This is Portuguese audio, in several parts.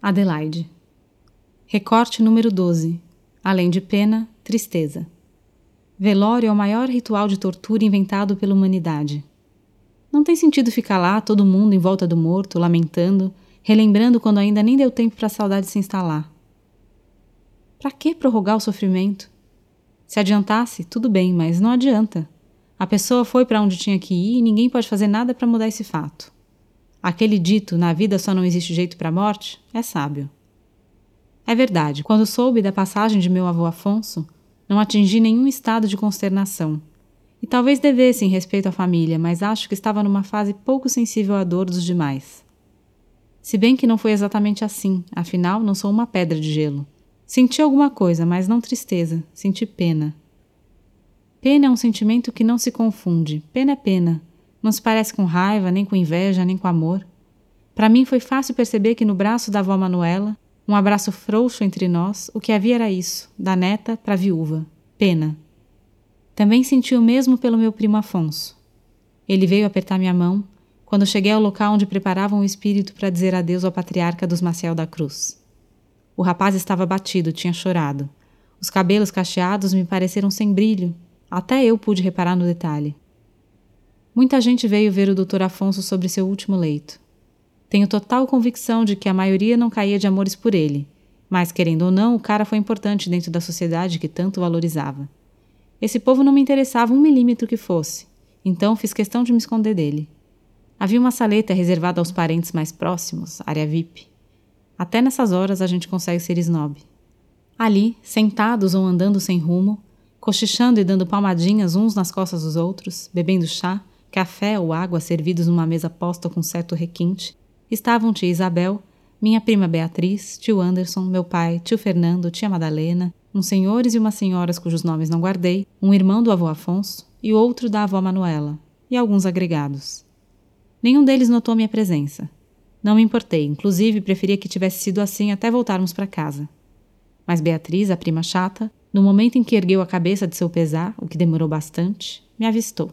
Adelaide. Recorte número 12. Além de pena, tristeza. Velório é o maior ritual de tortura inventado pela humanidade. Não tem sentido ficar lá, todo mundo em volta do morto, lamentando, relembrando quando ainda nem deu tempo para a saudade se instalar. Para que prorrogar o sofrimento? Se adiantasse, tudo bem, mas não adianta. A pessoa foi para onde tinha que ir e ninguém pode fazer nada para mudar esse fato. Aquele dito, na vida só não existe jeito para a morte, é sábio. É verdade, quando soube da passagem de meu avô Afonso, não atingi nenhum estado de consternação. E talvez devesse em respeito à família, mas acho que estava numa fase pouco sensível à dor dos demais. Se bem que não foi exatamente assim, afinal, não sou uma pedra de gelo. Senti alguma coisa, mas não tristeza, senti pena. Pena é um sentimento que não se confunde. Pena é pena, não se parece com raiva, nem com inveja, nem com amor. Para mim foi fácil perceber que no braço da avó Manuela, um abraço frouxo entre nós, o que havia era isso, da neta para a viúva. Pena. Também senti o mesmo pelo meu primo Afonso. Ele veio apertar minha mão quando cheguei ao local onde preparavam o espírito para dizer adeus ao patriarca dos Maciel da Cruz. O rapaz estava batido, tinha chorado. Os cabelos cacheados me pareceram sem brilho, até eu pude reparar no detalhe. Muita gente veio ver o Dr. Afonso sobre seu último leito. Tenho total convicção de que a maioria não caía de amores por ele, mas, querendo ou não, o cara foi importante dentro da sociedade que tanto valorizava. Esse povo não me interessava um milímetro que fosse, então fiz questão de me esconder dele. Havia uma saleta reservada aos parentes mais próximos, área VIP. Até nessas horas a gente consegue ser snob. Ali, sentados ou andando sem rumo, cochichando e dando palmadinhas uns nas costas dos outros, bebendo chá, café ou água servidos numa mesa posta com certo requinte, estavam tia Isabel, minha prima Beatriz, tio Anderson, meu pai, tio Fernando, tia Madalena, uns senhores e umas senhoras cujos nomes não guardei, um irmão do avô Afonso e outro da avó Manuela, e alguns agregados. Nenhum deles notou minha presença. Não me importei, inclusive preferia que tivesse sido assim até voltarmos para casa. Mas Beatriz, a prima chata, no momento em que ergueu a cabeça de seu pesar, o que demorou bastante, me avistou.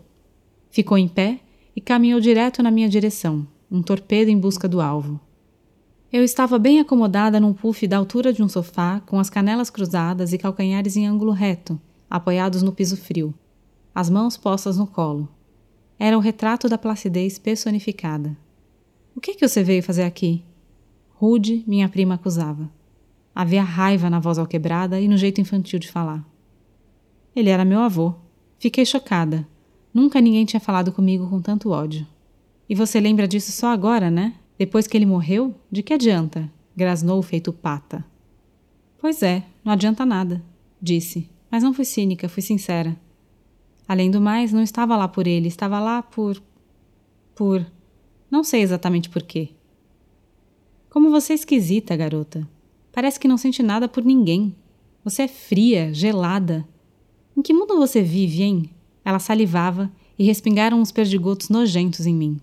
Ficou em pé e caminhou direto na minha direção, um torpedo em busca do alvo. Eu estava bem acomodada num puff da altura de um sofá, com as canelas cruzadas e calcanhares em ângulo reto, apoiados no piso frio, as mãos postas no colo. Era o retrato da placidez personificada. O que é que você veio fazer aqui? Rude, minha prima acusava. Havia raiva na voz alquebrada e no jeito infantil de falar. Ele era meu avô. Fiquei chocada, Nunca ninguém tinha falado comigo com tanto ódio. E você lembra disso só agora, né? Depois que ele morreu? De que adianta? Grasnou feito pata. Pois é, não adianta nada, disse, mas não fui cínica, fui sincera. Além do mais, não estava lá por ele, estava lá por. por. não sei exatamente por quê. Como você é esquisita, garota. Parece que não sente nada por ninguém. Você é fria, gelada. Em que mundo você vive, hein? Ela salivava e respingaram uns perdigotos nojentos em mim.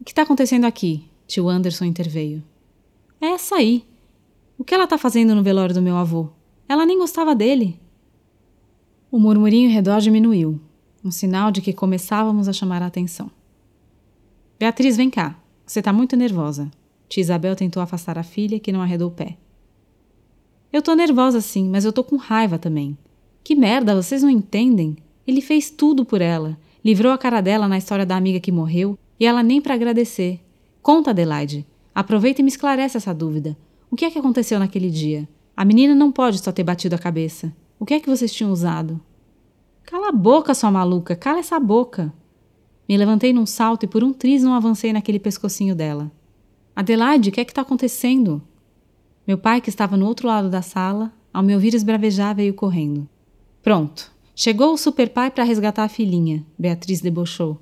O que está acontecendo aqui? Tio Anderson interveio. É essa aí. O que ela está fazendo no velório do meu avô? Ela nem gostava dele. O murmurinho em redor diminuiu, um sinal de que começávamos a chamar a atenção. Beatriz, vem cá. Você está muito nervosa. Tia Isabel tentou afastar a filha, que não arredou o pé. Eu tô nervosa sim, mas eu tô com raiva também. Que merda, vocês não entendem? Ele fez tudo por ela. Livrou a cara dela na história da amiga que morreu e ela nem para agradecer. Conta, Adelaide. Aproveita e me esclarece essa dúvida. O que é que aconteceu naquele dia? A menina não pode só ter batido a cabeça. O que é que vocês tinham usado? Cala a boca, sua maluca, cala essa boca. Me levantei num salto e por um triz não avancei naquele pescocinho dela. Adelaide, o que é que está acontecendo? Meu pai, que estava no outro lado da sala, ao me ouvir esbravejar, veio correndo. Pronto, Chegou o superpai para resgatar a filhinha, Beatriz debochou.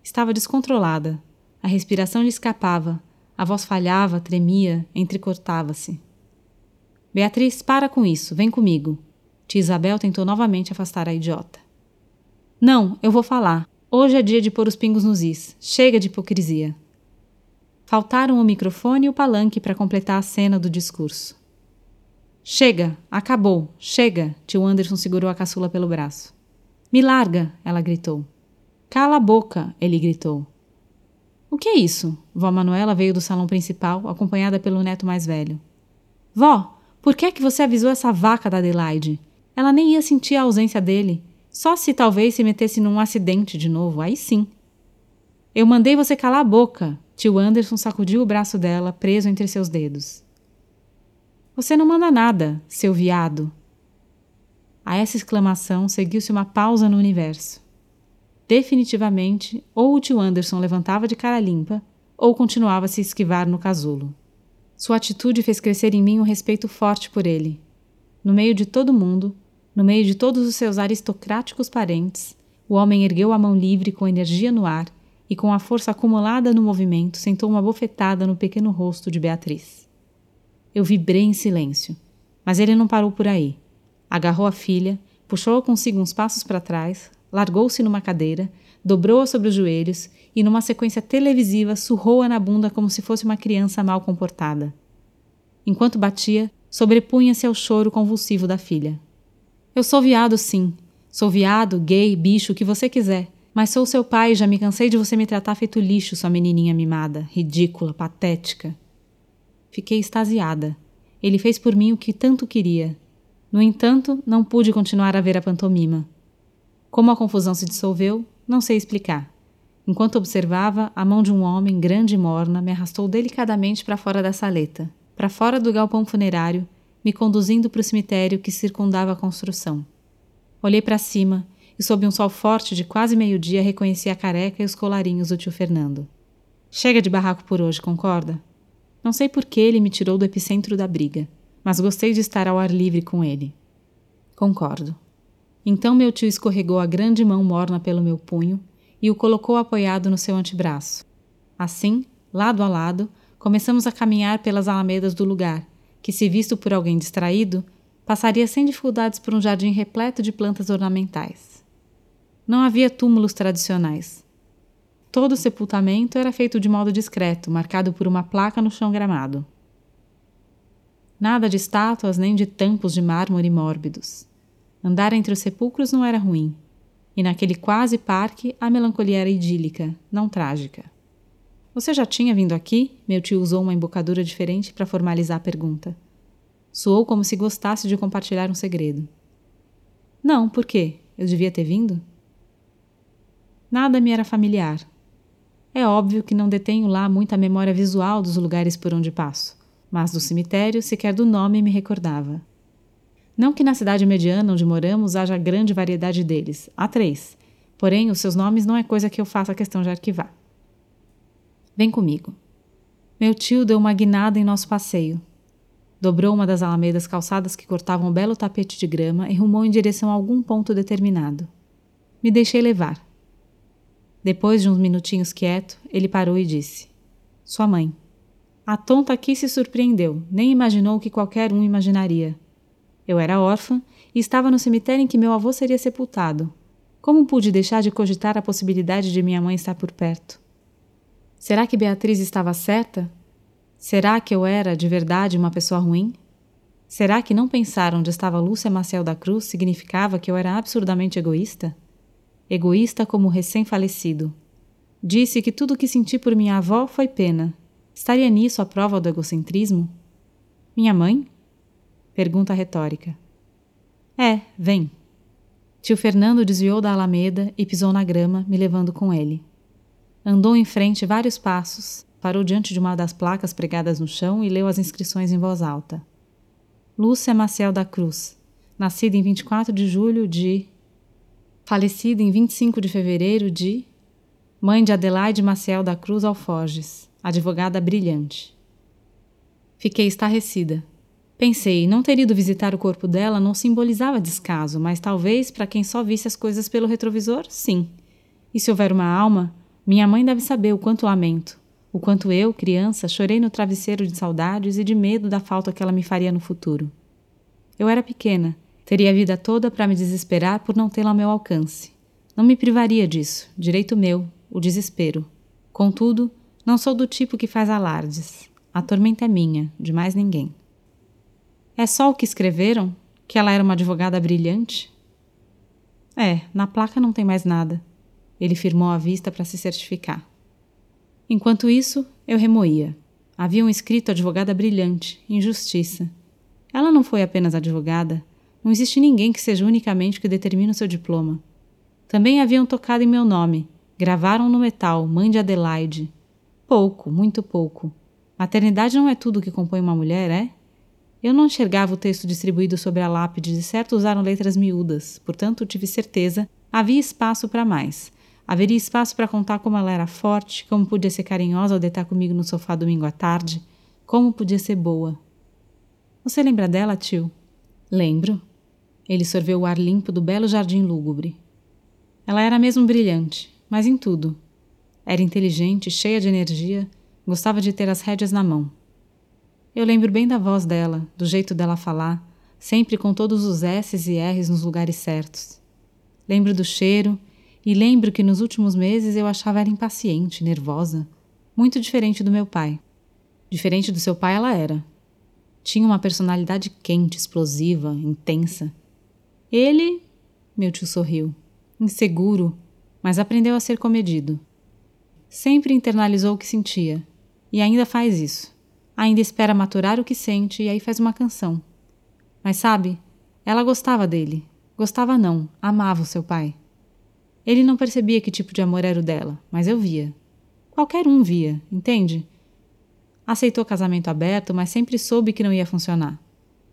Estava descontrolada. A respiração lhe escapava, a voz falhava, tremia, entrecortava-se. Beatriz, para com isso, vem comigo. Tia Isabel tentou novamente afastar a idiota. Não, eu vou falar. Hoje é dia de pôr os pingos nos is. Chega de hipocrisia. Faltaram o microfone e o palanque para completar a cena do discurso. Chega, acabou, chega! Tio Anderson segurou a caçula pelo braço. Me larga! ela gritou. Cala a boca! ele gritou. O que é isso? Vó Manuela veio do salão principal, acompanhada pelo neto mais velho. Vó, por que é que você avisou essa vaca da Adelaide? Ela nem ia sentir a ausência dele. Só se talvez se metesse num acidente de novo, aí sim. Eu mandei você calar a boca. Tio Anderson sacudiu o braço dela, preso entre seus dedos. Você não manda nada, seu viado. A essa exclamação seguiu-se uma pausa no universo. Definitivamente, ou o tio Anderson levantava de cara limpa, ou continuava a se esquivar no casulo. Sua atitude fez crescer em mim um respeito forte por ele. No meio de todo mundo, no meio de todos os seus aristocráticos parentes, o homem ergueu a mão livre com energia no ar e, com a força acumulada no movimento, sentou uma bofetada no pequeno rosto de Beatriz. Eu vibrei em silêncio, mas ele não parou por aí. Agarrou a filha, puxou-a consigo uns passos para trás, largou-se numa cadeira, dobrou-a sobre os joelhos e, numa sequência televisiva, surrou-a na bunda como se fosse uma criança mal comportada. Enquanto batia, sobrepunha-se ao choro convulsivo da filha. Eu sou viado, sim. Sou viado, gay, bicho, o que você quiser. Mas sou seu pai e já me cansei de você me tratar feito lixo, sua menininha mimada, ridícula, patética. Fiquei extasiada. Ele fez por mim o que tanto queria. No entanto, não pude continuar a ver a pantomima. Como a confusão se dissolveu, não sei explicar. Enquanto observava, a mão de um homem grande e morna me arrastou delicadamente para fora da saleta, para fora do galpão funerário, me conduzindo para o cemitério que circundava a construção. Olhei para cima e, sob um sol forte de quase meio-dia, reconheci a careca e os colarinhos do tio Fernando. Chega de barraco por hoje, concorda? Não sei por que ele me tirou do epicentro da briga, mas gostei de estar ao ar livre com ele. Concordo. Então meu tio escorregou a grande mão morna pelo meu punho e o colocou apoiado no seu antebraço. Assim, lado a lado, começamos a caminhar pelas alamedas do lugar, que, se visto por alguém distraído, passaria sem dificuldades por um jardim repleto de plantas ornamentais. Não havia túmulos tradicionais. Todo o sepultamento era feito de modo discreto, marcado por uma placa no chão gramado. Nada de estátuas nem de tampos de mármore mórbidos. Andar entre os sepulcros não era ruim, e naquele quase parque a melancolia era idílica, não trágica. Você já tinha vindo aqui? Meu tio usou uma embocadura diferente para formalizar a pergunta. Soou como se gostasse de compartilhar um segredo. Não, por quê? Eu devia ter vindo? Nada me era familiar. É óbvio que não detenho lá muita memória visual dos lugares por onde passo, mas do cemitério sequer do nome me recordava. Não que na cidade mediana onde moramos haja grande variedade deles, há três, porém os seus nomes não é coisa que eu faça questão de arquivar. Vem comigo. Meu tio deu uma guinada em nosso passeio. Dobrou uma das alamedas calçadas que cortavam um belo tapete de grama e rumou em direção a algum ponto determinado. Me deixei levar. Depois de uns minutinhos quieto, ele parou e disse: Sua mãe. A tonta aqui se surpreendeu, nem imaginou o que qualquer um imaginaria. Eu era órfã e estava no cemitério em que meu avô seria sepultado. Como pude deixar de cogitar a possibilidade de minha mãe estar por perto? Será que Beatriz estava certa? Será que eu era, de verdade, uma pessoa ruim? Será que não pensar onde estava Lúcia Maciel da Cruz significava que eu era absurdamente egoísta? Egoísta como recém-falecido. Disse que tudo o que senti por minha avó foi pena. Estaria nisso a prova do egocentrismo? Minha mãe? Pergunta retórica. É, vem. Tio Fernando desviou da alameda e pisou na grama, me levando com ele. Andou em frente vários passos, parou diante de uma das placas pregadas no chão e leu as inscrições em voz alta. Lúcia Maciel da Cruz, nascida em 24 de julho de. Falecida em 25 de fevereiro de. Mãe de Adelaide Maciel da Cruz Alforges, advogada brilhante. Fiquei estarrecida. Pensei, não ter ido visitar o corpo dela não simbolizava descaso, mas talvez para quem só visse as coisas pelo retrovisor, sim. E se houver uma alma, minha mãe deve saber o quanto lamento, o quanto eu, criança, chorei no travesseiro de saudades e de medo da falta que ela me faria no futuro. Eu era pequena, teria a vida toda para me desesperar por não tê-la ao meu alcance. Não me privaria disso, direito meu, o desespero. Contudo, não sou do tipo que faz alardes. A tormenta é minha, de mais ninguém. É só o que escreveram? Que ela era uma advogada brilhante? É, na placa não tem mais nada. Ele firmou a vista para se certificar. Enquanto isso, eu remoía. Haviam escrito advogada brilhante, injustiça. Ela não foi apenas advogada. Não existe ninguém que seja unicamente o que determina o seu diploma. Também haviam tocado em meu nome. Gravaram no metal, mãe de Adelaide. Pouco, muito pouco. Maternidade não é tudo que compõe uma mulher, é? Eu não enxergava o texto distribuído sobre a lápide, de certo usaram letras miúdas, portanto tive certeza havia espaço para mais. Haveria espaço para contar como ela era forte, como podia ser carinhosa ao deitar comigo no sofá domingo à tarde, como podia ser boa. Você lembra dela, tio? Lembro. Ele sorveu o ar limpo do belo jardim lúgubre. Ela era mesmo brilhante, mas em tudo. Era inteligente, cheia de energia, gostava de ter as rédeas na mão. Eu lembro bem da voz dela, do jeito dela falar, sempre com todos os S's e R's nos lugares certos. Lembro do cheiro e lembro que nos últimos meses eu achava ela impaciente, nervosa, muito diferente do meu pai. Diferente do seu pai, ela era. Tinha uma personalidade quente, explosiva, intensa. Ele, meu tio sorriu, inseguro, mas aprendeu a ser comedido. Sempre internalizou o que sentia e ainda faz isso ainda espera maturar o que sente e aí faz uma canção. Mas sabe, ela gostava dele. Gostava não, amava o seu pai. Ele não percebia que tipo de amor era o dela, mas eu via. Qualquer um via, entende? Aceitou casamento aberto, mas sempre soube que não ia funcionar.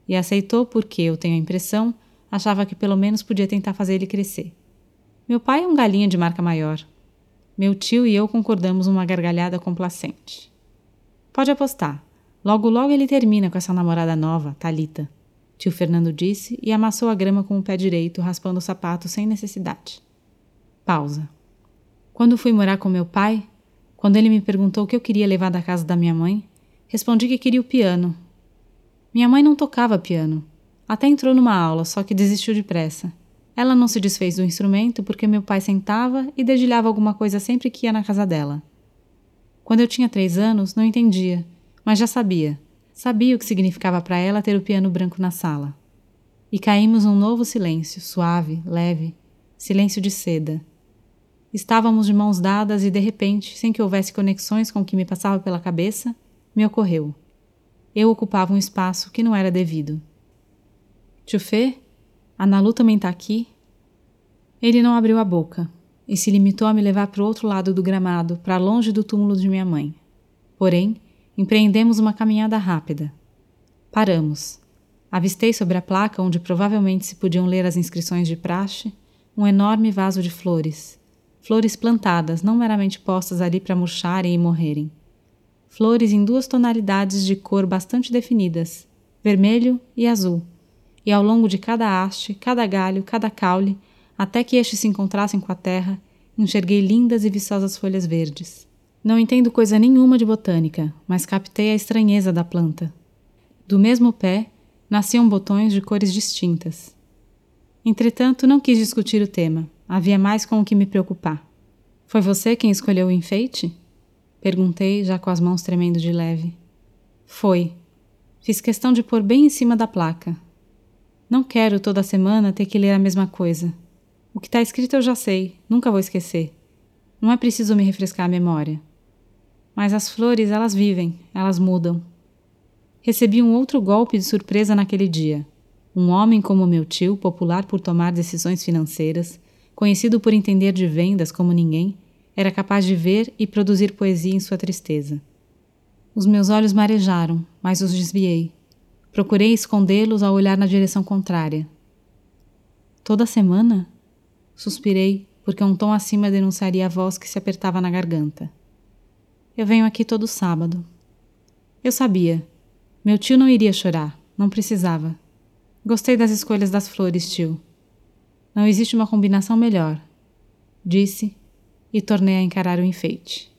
E aceitou porque, eu tenho a impressão, achava que pelo menos podia tentar fazer ele crescer. Meu pai é um galinha de marca maior. Meu tio e eu concordamos uma gargalhada complacente. Pode apostar. Logo, logo ele termina com essa namorada nova, Talita. Tio Fernando disse e amassou a grama com o pé direito, raspando o sapato sem necessidade. Pausa. Quando fui morar com meu pai, quando ele me perguntou o que eu queria levar da casa da minha mãe, respondi que queria o piano. Minha mãe não tocava piano. Até entrou numa aula, só que desistiu depressa. Ela não se desfez do instrumento porque meu pai sentava e dedilhava alguma coisa sempre que ia na casa dela. Quando eu tinha três anos, não entendia mas já sabia. Sabia o que significava para ela ter o piano branco na sala. E caímos num novo silêncio, suave, leve, silêncio de seda. Estávamos de mãos dadas e, de repente, sem que houvesse conexões com o que me passava pela cabeça, me ocorreu. Eu ocupava um espaço que não era devido. Tio Fê? A Nalu também está aqui? Ele não abriu a boca e se limitou a me levar para o outro lado do gramado, para longe do túmulo de minha mãe. Porém, Empreendemos uma caminhada rápida. Paramos. Avistei sobre a placa, onde provavelmente se podiam ler as inscrições de praxe, um enorme vaso de flores. Flores plantadas, não meramente postas ali para murcharem e morrerem. Flores em duas tonalidades de cor bastante definidas, vermelho e azul. E ao longo de cada haste, cada galho, cada caule, até que estes se encontrassem com a terra, enxerguei lindas e viçosas folhas verdes. Não entendo coisa nenhuma de botânica, mas captei a estranheza da planta. Do mesmo pé, nasciam botões de cores distintas. Entretanto, não quis discutir o tema, havia mais com o que me preocupar. Foi você quem escolheu o enfeite? Perguntei, já com as mãos tremendo de leve. Foi. Fiz questão de pôr bem em cima da placa. Não quero toda semana ter que ler a mesma coisa. O que está escrito eu já sei, nunca vou esquecer. Não é preciso me refrescar a memória. Mas as flores, elas vivem, elas mudam. Recebi um outro golpe de surpresa naquele dia. Um homem como meu tio, popular por tomar decisões financeiras, conhecido por entender de vendas como ninguém, era capaz de ver e produzir poesia em sua tristeza. Os meus olhos marejaram, mas os desviei. Procurei escondê-los ao olhar na direção contrária. Toda semana? Suspirei, porque um tom acima denunciaria a voz que se apertava na garganta. Eu venho aqui todo sábado. Eu sabia. Meu tio não iria chorar, não precisava. Gostei das escolhas das flores, tio. Não existe uma combinação melhor, disse e tornei a encarar o enfeite.